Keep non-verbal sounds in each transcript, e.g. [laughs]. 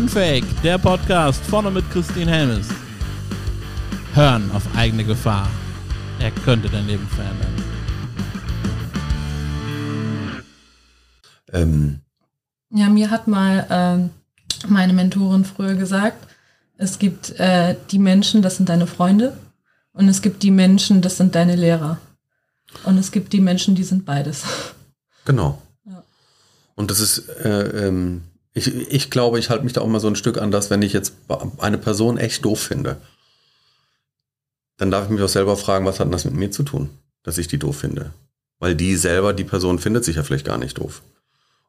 Unfake, der Podcast vorne mit Christine Helmes. Hören auf eigene Gefahr. Er könnte dein Leben verändern. Ähm, Ja, mir hat mal ähm, meine Mentorin früher gesagt, es gibt äh, die Menschen, das sind deine Freunde, und es gibt die Menschen, das sind deine Lehrer. Und es gibt die Menschen, die sind beides. genau. Ja. Und das ist, äh, ähm, ich, ich glaube, ich halte mich da auch mal so ein Stück an, dass wenn ich jetzt eine Person echt doof finde, dann darf ich mich auch selber fragen, was hat denn das mit mir zu tun, dass ich die doof finde? Weil die selber, die Person findet sich ja vielleicht gar nicht doof.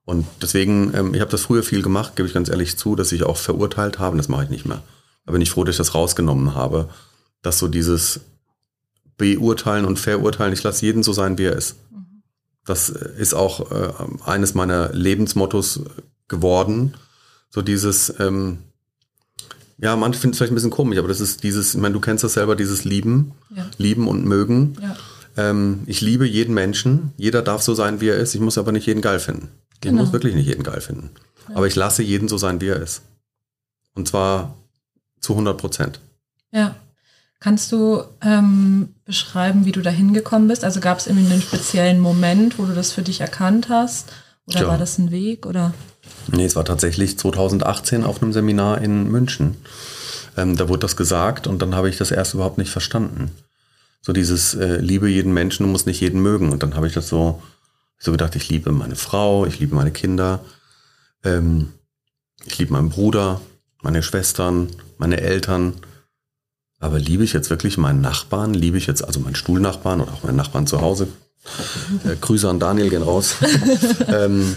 Und deswegen, ähm, ich habe das früher viel gemacht, gebe ich ganz ehrlich zu, dass ich auch verurteilt habe, das mache ich nicht mehr. Da bin ich froh, dass ich das rausgenommen habe, dass so dieses Beurteilen und Verurteilen, ich lasse jeden so sein, wie er ist. Das ist auch äh, eines meiner Lebensmottos geworden. So dieses, ähm, ja, manche finden es vielleicht ein bisschen komisch, aber das ist dieses, ich meine, du kennst das selber, dieses Lieben, Ja. Lieben und Mögen. Ja. Ähm, ich liebe jeden Menschen. Jeder darf so sein, wie er ist. Ich muss aber nicht jeden geil finden. Ich Genau. muss wirklich nicht jeden geil finden. Aber ich lasse jeden so sein, wie er ist. Und zwar zu 100 Prozent. Ja. Kannst du ähm, beschreiben, wie du da hingekommen bist? Also gab es irgendwie einen speziellen Moment, wo du das für dich erkannt hast? Oder Ja. war das ein Weg? Oder? Nee, es war tatsächlich 2018 auf einem Seminar in München. Ähm, da wurde das gesagt und dann habe ich das erst überhaupt nicht verstanden. So dieses äh, Liebe jeden Menschen, du musst nicht jeden mögen. Und dann habe ich das so, so gedacht, ich liebe meine Frau, ich liebe meine Kinder, ähm, ich liebe meinen Bruder, meine Schwestern, meine Eltern. Aber liebe ich jetzt wirklich meinen Nachbarn? Liebe ich jetzt also meinen Stuhlnachbarn oder auch meinen Nachbarn zu Hause? Äh, Grüße an Daniel gehen raus. [laughs] ähm,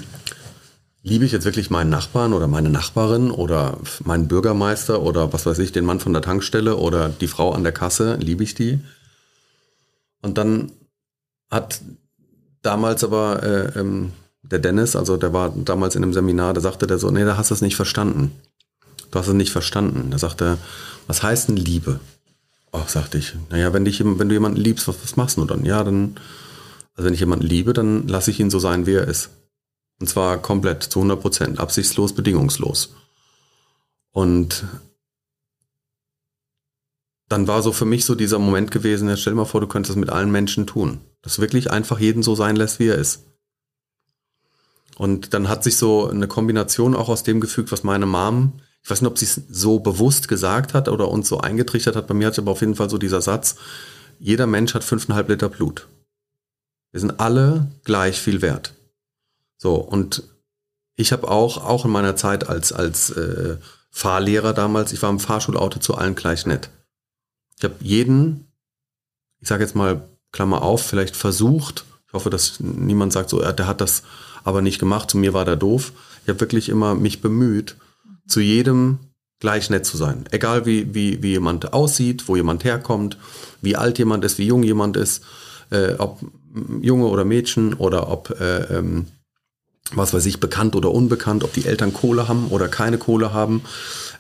liebe ich jetzt wirklich meinen Nachbarn oder meine Nachbarin oder meinen Bürgermeister oder was weiß ich, den Mann von der Tankstelle oder die Frau an der Kasse, liebe ich die? Und dann hat damals aber äh, ähm, der Dennis, also der war damals in einem Seminar, da sagte der so, nee, da hast du es nicht verstanden. Du hast es nicht verstanden. Da sagte was heißt denn Liebe? Oh, sagte ich, naja, wenn, dich, wenn du jemanden liebst, was, was machst du dann? Ja, dann, also wenn ich jemanden liebe, dann lasse ich ihn so sein, wie er ist. Und zwar komplett, zu 100 Prozent, absichtslos, bedingungslos. Und dann war so für mich so dieser Moment gewesen, ja, stell dir mal vor, du könntest das mit allen Menschen tun. Dass du wirklich einfach jeden so sein lässt, wie er ist. Und dann hat sich so eine Kombination auch aus dem gefügt, was meine Mom, ich weiß nicht, ob sie es so bewusst gesagt hat oder uns so eingetrichtert hat. Bei mir hat aber auf jeden Fall so dieser Satz, jeder Mensch hat fünfeinhalb Liter Blut. Wir sind alle gleich viel wert. So, und ich habe auch, auch in meiner Zeit als, als äh, Fahrlehrer damals, ich war im Fahrschulauto zu allen gleich nett. Ich habe jeden, ich sage jetzt mal, Klammer auf, vielleicht versucht, ich hoffe, dass niemand sagt so, der hat das aber nicht gemacht, zu mir war der doof. Ich habe wirklich immer mich bemüht, zu jedem gleich nett zu sein. Egal wie, wie, wie jemand aussieht, wo jemand herkommt, wie alt jemand ist, wie jung jemand ist, äh, ob Junge oder Mädchen oder ob, äh, ähm, was weiß ich, bekannt oder unbekannt, ob die Eltern Kohle haben oder keine Kohle haben.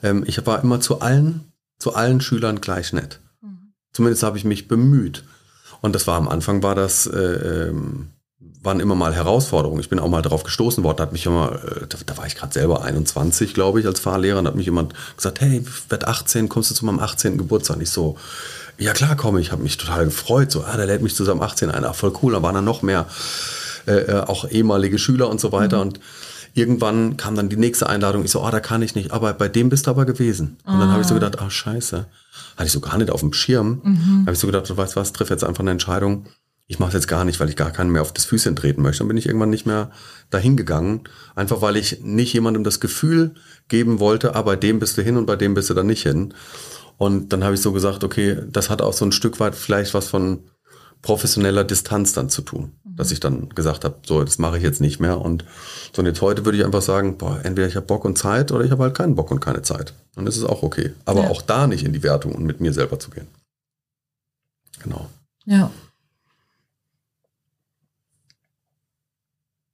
Ähm, ich war immer zu allen, zu allen Schülern gleich nett. Zumindest habe ich mich bemüht. Und das war am Anfang war das, äh, ähm, waren immer mal Herausforderungen. Ich bin auch mal darauf gestoßen worden, da hat mich immer, äh, da, da war ich gerade selber 21, glaube ich, als Fahrlehrer, und hat mich jemand gesagt, hey, ich werd 18, kommst du zu meinem 18. Geburtstag? Und ich so, ja klar komme ich, habe mich total gefreut, so, ah, der lädt mich zu seinem 18 ein, ach, voll cool, da waren dann noch mehr, äh, äh, auch ehemalige Schüler und so weiter und irgendwann kam dann die nächste Einladung, ich so, ah, da kann ich nicht, aber bei dem bist du aber gewesen. Und dann habe ich so gedacht, ah, scheiße, hatte ich so gar nicht auf dem Schirm. Mhm. habe ich so gedacht, du weißt was, triff jetzt einfach eine Entscheidung, ich mache es jetzt gar nicht, weil ich gar keinen mehr auf das Füßchen treten möchte. Dann bin ich irgendwann nicht mehr dahin gegangen, einfach weil ich nicht jemandem das Gefühl geben wollte, ah, bei dem bist du hin und bei dem bist du dann nicht hin. Und dann habe ich so gesagt, okay, das hat auch so ein Stück weit vielleicht was von professioneller Distanz dann zu tun, dass ich dann gesagt habe, so, das mache ich jetzt nicht mehr. Und so und jetzt heute würde ich einfach sagen, boah, entweder ich habe Bock und Zeit oder ich habe halt keinen Bock und keine Zeit. Dann ist es auch okay. Aber Ja. auch da nicht in die Wertung und mit mir selber zu gehen. Genau. Ja.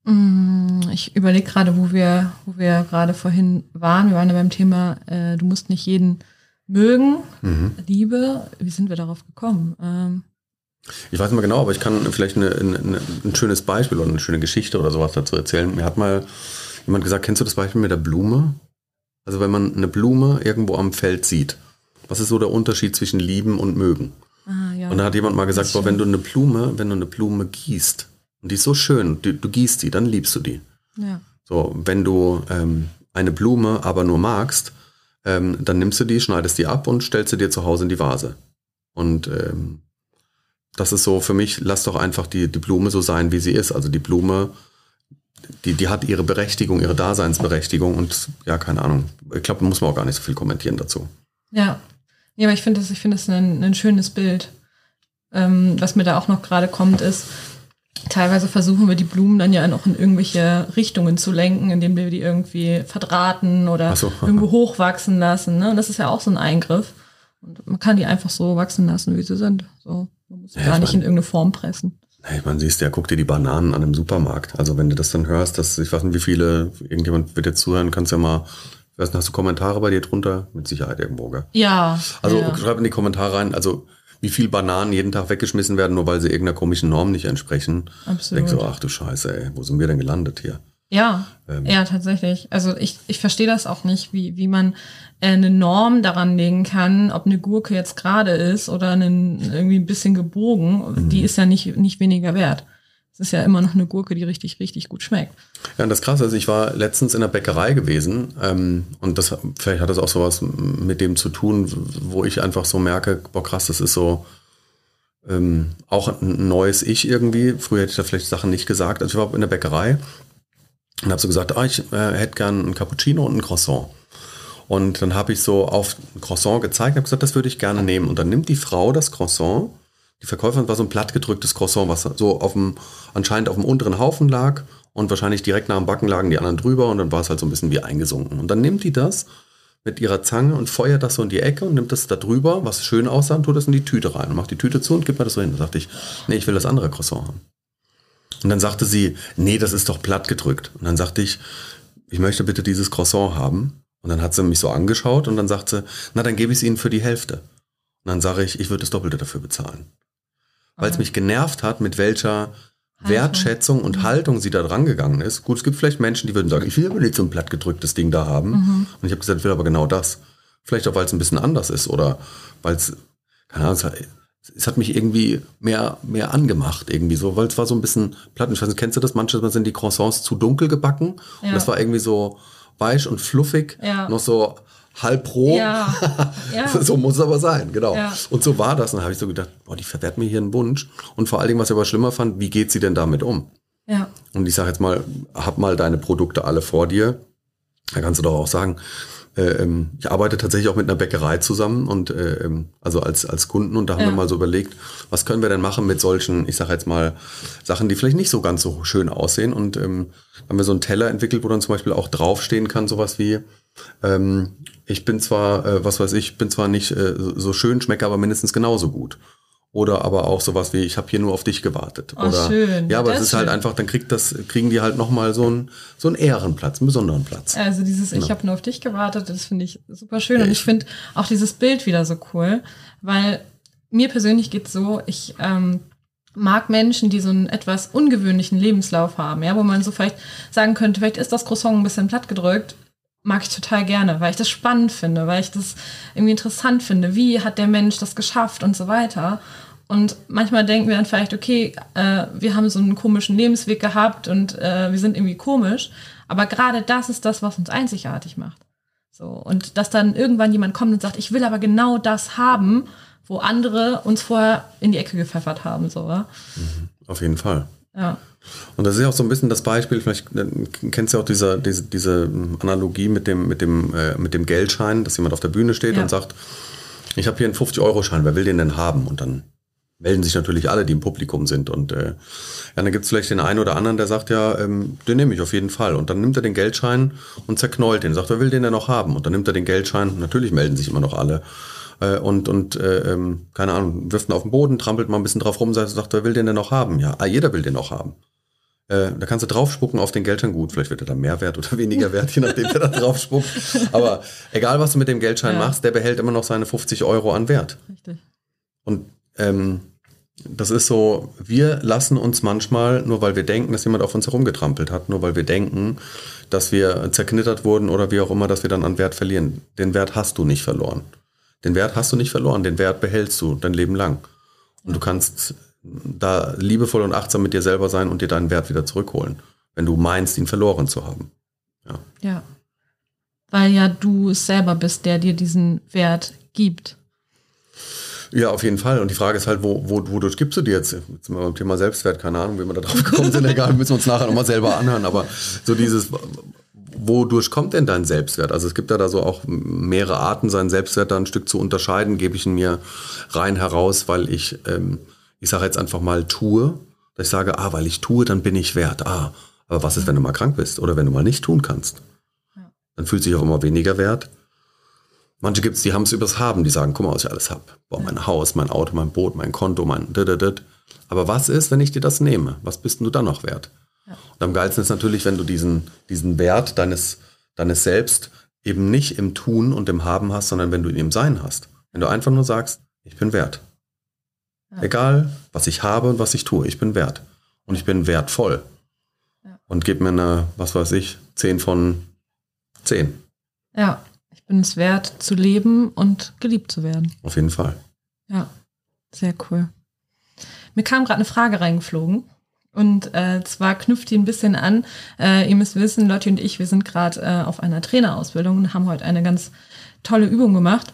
Mm, Ich überlege gerade, wo wir, wo wir gerade vorhin waren. Wir waren ja beim Thema, äh, du musst nicht jeden mögen. Mhm. Liebe. Wie sind wir darauf gekommen? Ähm, Ich weiß nicht mehr genau, aber ich kann vielleicht eine, eine, ein schönes Beispiel oder eine schöne Geschichte oder sowas dazu erzählen. Mir hat mal jemand gesagt, kennst du das Beispiel mit der Blume? Also wenn man eine Blume irgendwo am Feld sieht, was ist so der Unterschied zwischen lieben und mögen? Ah, ja. Und da hat jemand mal gesagt, boah, wenn du eine Blume, wenn du eine Blume gießt und die ist so schön, du, du gießt die, dann liebst du die. ja. So, wenn du ähm, eine Blume aber nur magst, ähm, dann nimmst du die, schneidest die ab und stellst sie dir zu Hause in die Vase. Und ähm, das ist so für mich, lass doch einfach die, die Blume so sein, wie sie ist. Also die Blume, die, die hat ihre Berechtigung, ihre Daseinsberechtigung und ja, keine Ahnung. Ich glaube, muss man auch gar nicht so viel kommentieren dazu. Ja. Ja, aber ich finde das, ich finde das ein, ein schönes Bild. Ähm, was mir da auch noch gerade kommt, ist, teilweise versuchen wir die Blumen dann ja noch in irgendwelche Richtungen zu lenken, indem wir die irgendwie verdrahten oder so. irgendwo hochwachsen lassen. Ne? Und das ist ja auch so ein Eingriff. Und man kann die einfach so wachsen lassen, wie sie sind. So, man muss sie Ja, gar ich nicht mein- in irgendeine Form pressen. Hey, man siehst ja, guck dir die Bananen an im Supermarkt. Also wenn du das dann hörst, dass ich weiß nicht, wie viele, irgendjemand wird jetzt zuhören, kannst ja mal, ich weiß nicht, hast du Kommentare bei dir drunter? Mit Sicherheit irgendwo, gell? Ja. Also ja. schreib in die Kommentare rein, also wie viel Bananen jeden Tag weggeschmissen werden, nur weil sie irgendeiner komischen Norm nicht entsprechen. Absolut. Denk so, ach du Scheiße, ey, wo sind wir denn gelandet hier? Ja, Ähm. ja, tatsächlich. Also ich, ich verstehe das auch nicht, wie, wie man äh, eine Norm daran legen kann, ob eine Gurke jetzt gerade ist oder einen, irgendwie ein bisschen gebogen. Mhm. Die ist ja nicht, nicht weniger wert. Es ist ja immer noch eine Gurke, die richtig, richtig gut schmeckt. Ja, und das Krasse ist, ich war letztens in der Bäckerei gewesen ähm, und das vielleicht hat das auch sowas mit dem zu tun, wo ich einfach so merke, boah krass, das ist so ähm, auch ein neues Ich irgendwie. Früher hätte ich da vielleicht Sachen nicht gesagt. Also ich war in der Bäckerei und habe so gesagt, ah, ich äh, hätte gern ein Cappuccino und ein Croissant. Und dann habe ich so auf Croissant gezeigt habe gesagt, das würde ich gerne nehmen. Und dann nimmt die Frau das Croissant, die Verkäuferin war so ein plattgedrücktes Croissant, was so auf dem, anscheinend auf dem unteren Haufen lag und wahrscheinlich direkt nach dem Backen lagen die anderen drüber und dann war es halt so ein bisschen wie eingesunken. Und dann nimmt die das mit ihrer Zange und feuert das so in die Ecke und nimmt das da drüber, was schön aussah, und tut das in die Tüte rein und macht die Tüte zu und gibt mir das so hin. Da sagte ich, nee, ich will das andere Croissant haben. Und dann sagte sie, nee, das ist doch platt gedrückt. Und dann sagte ich, ich möchte bitte dieses Croissant haben. Und dann hat sie mich so angeschaut und dann sagte sie, na, dann gebe ich es Ihnen für die Hälfte. Und dann sage ich, ich würde das Doppelte dafür bezahlen. Weil es mich genervt hat, mit welcher Wertschätzung und Haltung sie da dran gegangen ist. Gut, es gibt vielleicht Menschen, die würden sagen, ich will aber nicht so ein plattgedrücktes Ding da haben. Und ich habe gesagt, ich will aber genau das. Vielleicht auch, weil es ein bisschen anders ist oder weil es, keine Ahnung, es hat, mich irgendwie mehr, mehr angemacht irgendwie so, weil es war so ein bisschen platt. Ich weiß nicht, kennst du das? Manchmal sind die Croissants zu dunkel gebacken Ja. und das war irgendwie so weich und fluffig, Ja. noch so halb roh. Ja, [laughs] so muss es aber sein, genau. Und so war das. Und dann habe ich so gedacht, boah, die verwehrt mir hier einen Wunsch. Und vor allen Dingen, was ich aber schlimmer fand, wie geht sie denn damit um? Und ich sage jetzt mal, hab mal deine Produkte alle vor dir. Da kannst du doch auch sagen, ähm, ich arbeite tatsächlich auch mit einer Bäckerei zusammen und äh, ähm, also als, als Kunden und da haben Ja. wir mal so überlegt, was können wir denn machen mit solchen, ich sage jetzt mal, Sachen, die vielleicht nicht so ganz so schön aussehen. Und ähm, haben wir so einen Teller entwickelt, wo dann zum Beispiel auch draufstehen kann, sowas wie, ähm, ich bin zwar, äh, was weiß ich, bin zwar nicht äh, so schön, schmecke aber mindestens genauso gut. Oder aber auch sowas wie, ich habe hier nur auf dich gewartet. Oh, Oder, schön. Ja, aber Das es ist halt schön. einfach, dann kriegt das, kriegen die halt nochmal so einen, so einen Ehrenplatz, einen besonderen Platz. also dieses Genau. Ich habe nur auf dich gewartet, das finde ich super schön. Und ich finde auch dieses Bild wieder so cool, weil mir persönlich geht's so, ich ähm, mag Menschen, die so einen etwas ungewöhnlichen Lebenslauf haben, ja, wo man so vielleicht sagen könnte, vielleicht ist das Croissant ein bisschen platt gedrückt, mag ich total gerne, weil ich das spannend finde, weil ich das irgendwie interessant finde. Wie hat der Mensch das geschafft und so weiter. Und manchmal denken wir dann vielleicht, okay, äh, wir haben so einen komischen Lebensweg gehabt und äh, wir sind irgendwie komisch. Aber gerade das ist das, was uns einzigartig macht. So. Und dass dann irgendwann jemand kommt und sagt, ich will aber genau das haben, wo andere uns vorher in die Ecke gepfeffert haben. So, wa? Auf jeden Fall. Ja. Und das ist ja auch so ein bisschen das Beispiel, vielleicht äh, kennst du ja auch diese, diese, diese Analogie mit dem, mit, dem, äh, mit dem Geldschein, dass jemand auf der Bühne steht Ja. und sagt, ich habe hier einen 50-Euro-Schein, wer will den denn haben? Und dann melden sich natürlich alle, die im Publikum sind. Und äh, ja, dann gibt es vielleicht den einen oder anderen, der sagt, ja, ähm, den nehme ich auf jeden Fall. Und dann nimmt er den Geldschein und zerknollt den, sagt, wer will den denn noch haben? Und dann nimmt er den Geldschein, natürlich melden sich immer noch alle. Äh, und, und äh, ähm, keine Ahnung, wirft ihn auf den Boden, trampelt mal ein bisschen drauf rum, sagt, sagt, wer will den denn noch haben? Ja, ah, jeder will den noch haben. Äh, da kannst du draufspucken auf den Geldschein. Gut, vielleicht wird er dann mehr wert oder [laughs] weniger [laughs] wert, je nachdem, wer da draufspuckt. Aber egal, was du mit dem Geldschein Ja. machst, der behält immer noch seine 50 Euro an Wert. Richtig. Und ähm, das ist so, wir lassen uns manchmal, nur weil wir denken, dass jemand auf uns herumgetrampelt hat, nur weil wir denken, dass wir zerknittert wurden oder wie auch immer, dass wir dann an Wert verlieren. Den Wert hast du nicht verloren. Den Wert hast du nicht verloren, den Wert behältst du dein Leben lang. Und du kannst da liebevoll und achtsam mit dir selber sein und dir deinen Wert wieder zurückholen, wenn du meinst, ihn verloren zu haben. Ja. Ja. Weil ja du es selber bist, der dir diesen Wert gibt. Ja, auf jeden Fall. Und die Frage ist halt, wo, wo, wodurch gibst du dir jetzt? Jetzt sind wir beim Thema Selbstwert, keine Ahnung, wie wir da drauf gekommen sind, egal, müssen wir uns nachher nochmal selber anhören. Aber so dieses, wodurch kommt denn dein Selbstwert? Also es gibt ja da so auch mehrere Arten, seinen Selbstwert da ein Stück zu unterscheiden. Gebe ich ihn mir rein heraus, weil ich, ähm, ich sage jetzt einfach mal, tue. Dass ich sage, ah, weil ich tue, dann bin ich wert. Ah, aber was ist, wenn du mal krank bist oder wenn du mal nicht tun kannst? Dann fühlt sich auch immer weniger wert. Manche gibt es, die haben es übers Haben, die sagen, guck mal, was ich alles habe. Boah, mein Haus, mein Auto, mein Boot, mein Konto, mein Aber was ist, wenn ich dir das nehme? Was bist denn du dann noch wert? Und am geilsten ist natürlich, wenn du diesen, diesen Wert deines, deines Selbst eben nicht im Tun und im Haben hast, sondern wenn du ihn im Sein hast. Wenn du einfach nur sagst, ich bin wert. Ja. Egal, was ich habe und was ich tue, ich bin wert. Und ich bin wertvoll. Ja. Und gib mir eine, was weiß ich, 10 von 10. Ja bin es wert zu leben und geliebt zu werden. Auf jeden Fall. Ja, sehr cool. Mir kam gerade eine Frage reingeflogen. Und äh, zwar knüpft die ein bisschen an. Äh, ihr müsst wissen, Lotti und ich, wir sind gerade äh, auf einer Trainerausbildung und haben heute eine ganz tolle Übung gemacht.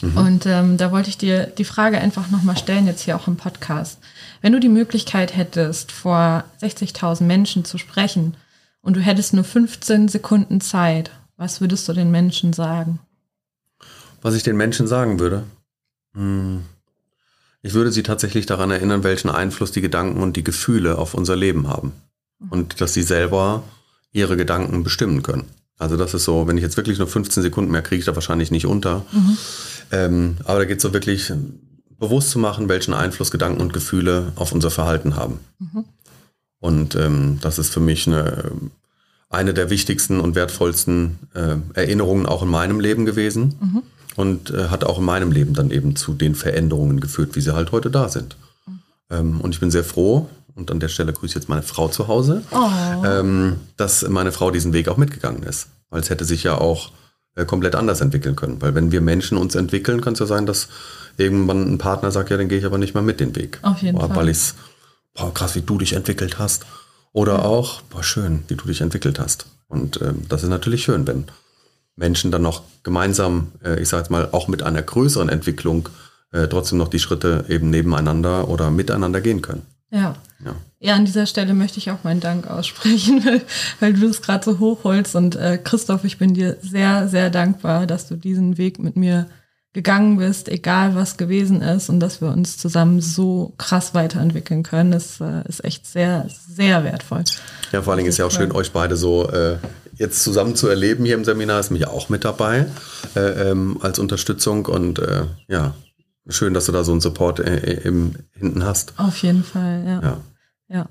Mhm. Und ähm, da wollte ich dir die Frage einfach nochmal stellen, jetzt hier auch im Podcast. Wenn du die Möglichkeit hättest, vor 60.000 Menschen zu sprechen und du hättest nur 15 Sekunden Zeit, was würdest du den Menschen sagen? Was ich den Menschen sagen würde? Hm. Ich würde sie tatsächlich daran erinnern, welchen Einfluss die Gedanken und die Gefühle auf unser Leben haben. Und dass sie selber ihre Gedanken bestimmen können. Also das ist so, wenn ich jetzt wirklich nur 15 Sekunden mehr kriege, ich da wahrscheinlich nicht unter. Mhm. Ähm, aber da geht es so wirklich bewusst zu machen, welchen Einfluss Gedanken und Gefühle auf unser Verhalten haben. Mhm. Und ähm, das ist für mich eine eine der wichtigsten und wertvollsten äh, Erinnerungen auch in meinem Leben gewesen mhm. Und äh, hat auch in meinem Leben dann eben zu den Veränderungen geführt, wie sie halt heute da sind. Mhm. Ähm, und ich bin sehr froh, und an der Stelle grüße ich jetzt meine Frau zu Hause, oh. ähm, dass meine Frau diesen Weg auch mitgegangen ist. Weil es hätte sich ja auch äh, komplett anders entwickeln können. Weil wenn wir Menschen uns entwickeln, kann es ja sein, dass irgendwann ein Partner sagt, ja, dann gehe ich aber nicht mehr mit den Weg. Auf jeden Fall. Weil ich es, boah, krass, wie du dich entwickelt hast. Oder auch, boah, schön, wie du dich entwickelt hast. Und ähm, das ist natürlich schön, wenn Menschen dann noch gemeinsam, äh, ich sage jetzt mal, auch mit einer größeren Entwicklung äh, trotzdem noch die Schritte eben nebeneinander oder miteinander gehen können. Ja. ja. Ja, an dieser Stelle möchte ich auch meinen Dank aussprechen, [laughs] weil, weil du es gerade so hochholst. Und äh, Christoph, ich bin dir sehr, sehr dankbar, dass du diesen Weg mit mir gegangen bist, egal was gewesen ist und dass wir uns zusammen so krass weiterentwickeln können, ist, äh, ist echt sehr, sehr wertvoll. Ja, vor allen Dingen ist ja auch schön, euch beide so äh, jetzt zusammen zu erleben hier im Seminar, ist mich auch mit dabei äh, ähm, als Unterstützung und äh, ja, schön, dass du da so einen Support äh, im, hinten hast. Auf jeden Fall, ja. ja. ja.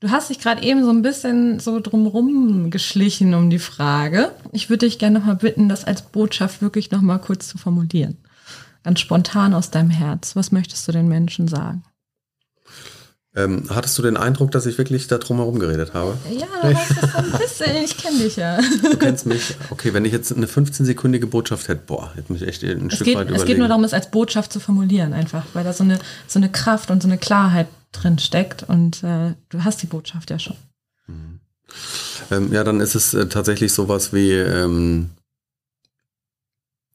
Du hast dich gerade eben so ein bisschen so drumrum geschlichen um die Frage. Ich würde dich gerne nochmal bitten, das als Botschaft wirklich nochmal kurz zu formulieren. Ganz spontan aus deinem Herz. Was möchtest du den Menschen sagen? Ähm, hattest du den Eindruck, dass ich wirklich da drum herum geredet habe? Ja, das ein [laughs] bisschen. Ich kenne dich ja. Du kennst mich. Okay, wenn ich jetzt eine 15-sekündige Botschaft hätte, boah, hätte mich echt ein es Stück geht, weit überlegen. Es geht nur darum, es als Botschaft zu formulieren einfach, weil da so eine, so eine Kraft und so eine Klarheit drin steckt und äh, du hast die Botschaft ja schon. Mhm. Ähm, ja, dann ist es äh, tatsächlich sowas wie, ähm,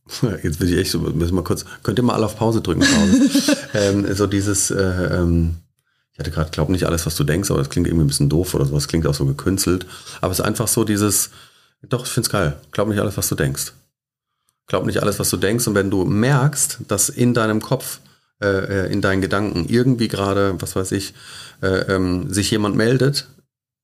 [laughs] jetzt will ich echt so, müssen wir kurz, könnt ihr mal alle auf Pause drücken, Pause. [laughs] ähm, so dieses, äh, ähm, ich hatte gerade, glaube nicht alles, was du denkst, aber das klingt irgendwie ein bisschen doof oder sowas, klingt auch so gekünstelt. Aber es ist einfach so dieses, doch, ich finde es geil, glaub nicht alles, was du denkst. Glaub nicht alles, was du denkst. Und wenn du merkst, dass in deinem Kopf äh, äh, in deinen Gedanken irgendwie gerade, was weiß ich, äh, ähm, sich jemand meldet,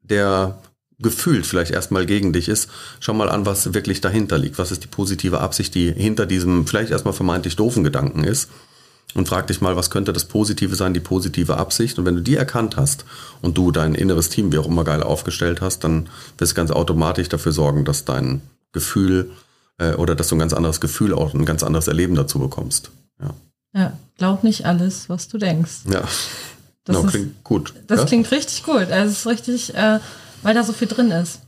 der gefühlt vielleicht erstmal gegen dich ist, schau mal an, was wirklich dahinter liegt. Was ist die positive Absicht, die hinter diesem vielleicht erstmal vermeintlich doofen Gedanken ist. Und frag dich mal, was könnte das Positive sein, die positive Absicht. Und wenn du die erkannt hast und du dein inneres Team wie auch immer geil aufgestellt hast, dann wirst du ganz automatisch dafür sorgen, dass dein Gefühl äh, oder dass du ein ganz anderes Gefühl auch ein ganz anderes Erleben dazu bekommst. Ja. Ja, glaub nicht alles, was du denkst. Ja, Das, no, ist, klingt gut. das ja? klingt richtig gut. Also es ist richtig, äh, weil da so viel drin ist.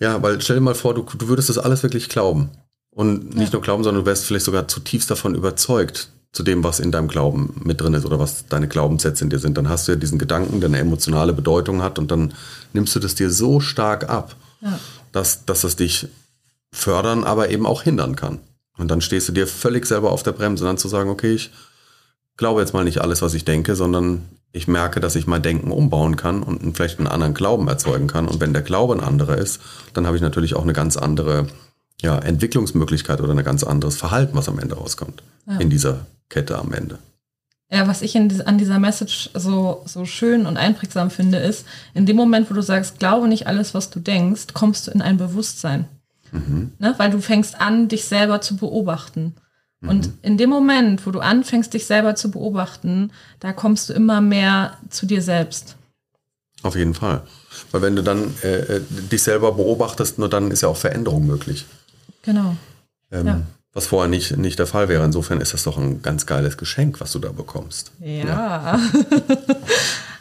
ja, weil stell dir mal vor, du, du würdest das alles wirklich glauben. Und nicht Ja. nur glauben, sondern du wärst vielleicht sogar zutiefst davon überzeugt, zu dem, was in deinem Glauben mit drin ist oder was deine Glaubenssätze in dir sind. Dann hast du ja diesen Gedanken, der eine emotionale Bedeutung hat und dann nimmst du das dir so stark ab, Ja. dass, dass es dich fördern, aber eben auch hindern kann. Und dann stehst du dir völlig selber auf der Bremse, dann zu sagen, okay, ich glaube jetzt mal nicht alles, was ich denke, sondern ich merke, dass ich mein Denken umbauen kann und vielleicht einen anderen Glauben erzeugen kann. Und wenn der Glaube ein anderer ist, dann habe ich natürlich auch eine ganz andere ja, Entwicklungsmöglichkeit oder ein ganz anderes Verhalten, was am Ende rauskommt. Ja. In dieser Kette am Ende. Ja, was ich in, an dieser Message so, so schön und einprägsam finde, ist, in dem Moment, wo du sagst, glaube nicht alles, was du denkst, kommst du in ein Bewusstsein. Ne? Weil du fängst an, dich selber zu beobachten. Und in dem Moment, wo du anfängst, dich selber zu beobachten, da kommst du immer mehr zu dir selbst. Auf jeden Fall. Weil wenn du dann äh, äh, dich selber beobachtest, nur dann ist ja auch Veränderung möglich. Genau. Ähm, Ja. Was vorher nicht, nicht der Fall wäre. Insofern ist das doch ein ganz geiles Geschenk, was du da bekommst. Ja. [laughs]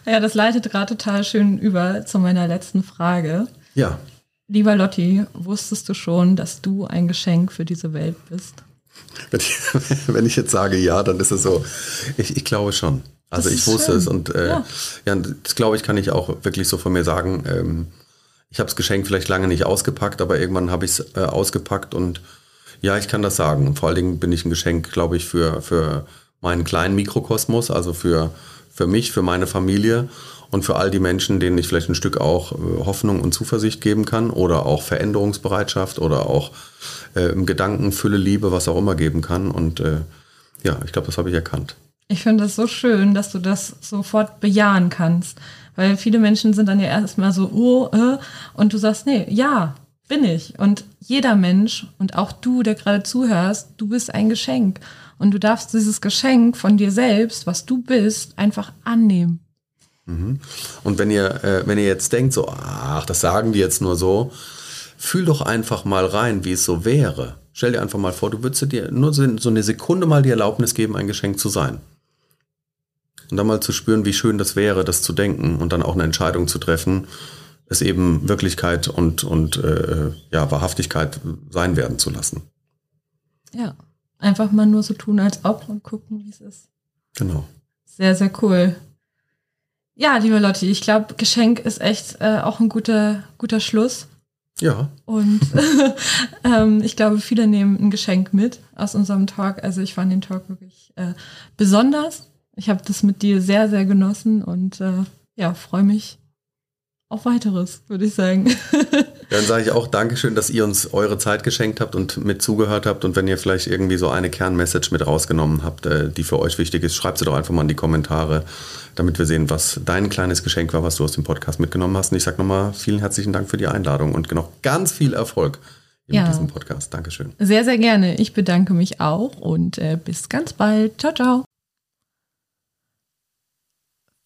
Ja, das leitet gerade total schön über zu meiner letzten Frage. Ja, Lieber Lotti, wusstest du schon, dass du ein Geschenk für diese Welt bist? wenn ich, [laughs] wenn ich jetzt sage ja, dann ist es so, ich, ich glaube schon. Also ich wusste schön. es und äh, ja. Ja. das glaube ich, kann ich auch wirklich so von mir sagen. Ähm, ich habe das Geschenk vielleicht lange nicht ausgepackt, aber irgendwann habe ich es äh, ausgepackt und ja, ich kann das sagen. Vor allen Dingen bin ich ein Geschenk, glaube ich, für, für meinen kleinen Mikrokosmos, also für, für mich, für meine Familie und für all die Menschen, denen ich vielleicht ein Stück auch äh, Hoffnung und Zuversicht geben kann oder auch Veränderungsbereitschaft oder auch äh, Gedanken, Fülle, Liebe, was auch immer geben kann. Und äh, ja, ich glaube, das habe ich erkannt. Ich finde das so schön, dass du das sofort bejahen kannst. Weil viele Menschen sind dann ja erstmal so, oh, äh, und du sagst, nee, ja, bin ich. Und jeder Mensch und auch du, der gerade zuhörst, du bist ein Geschenk. Und du darfst dieses Geschenk von dir selbst, was du bist, einfach annehmen. Und wenn ihr, äh, wenn ihr jetzt denkt, so, ach, das sagen die jetzt nur so, fühl doch einfach mal rein, wie es so wäre. Stell dir einfach mal vor, du würdest dir nur so eine Sekunde mal die Erlaubnis geben, ein Geschenk zu sein. Und dann mal zu spüren, wie schön das wäre, das zu denken und dann auch eine Entscheidung zu treffen, es eben Wirklichkeit und, und äh, ja, Wahrhaftigkeit sein werden zu lassen. Ja. Einfach mal nur so tun, als ob und gucken, wie es ist. Genau. Sehr, sehr cool. Ja, liebe Lotti, ich glaube, Geschenk ist echt äh, auch ein guter, guter Schluss. Ja, Und [laughs] ähm, ich glaube, viele nehmen ein Geschenk mit aus unserem Talk. Also ich fand den Talk wirklich äh, besonders. Ich habe das mit dir sehr, sehr genossen und äh, ja, freue mich auf weiteres, würde ich sagen. [laughs] Dann sage ich auch Dankeschön, dass ihr uns eure Zeit geschenkt habt und mit zugehört habt. Und wenn ihr vielleicht irgendwie so eine Kernmessage mit rausgenommen habt, äh, die für euch wichtig ist, schreibt sie doch einfach mal in die Kommentare, damit wir sehen, was dein kleines Geschenk war, was du aus dem Podcast mitgenommen hast. Und ich sage nochmal vielen herzlichen Dank für die Einladung und noch ganz viel Erfolg in Ja. diesem Podcast. Dankeschön. Sehr, sehr gerne. Ich bedanke mich auch und äh, bis ganz bald. Ciao, ciao.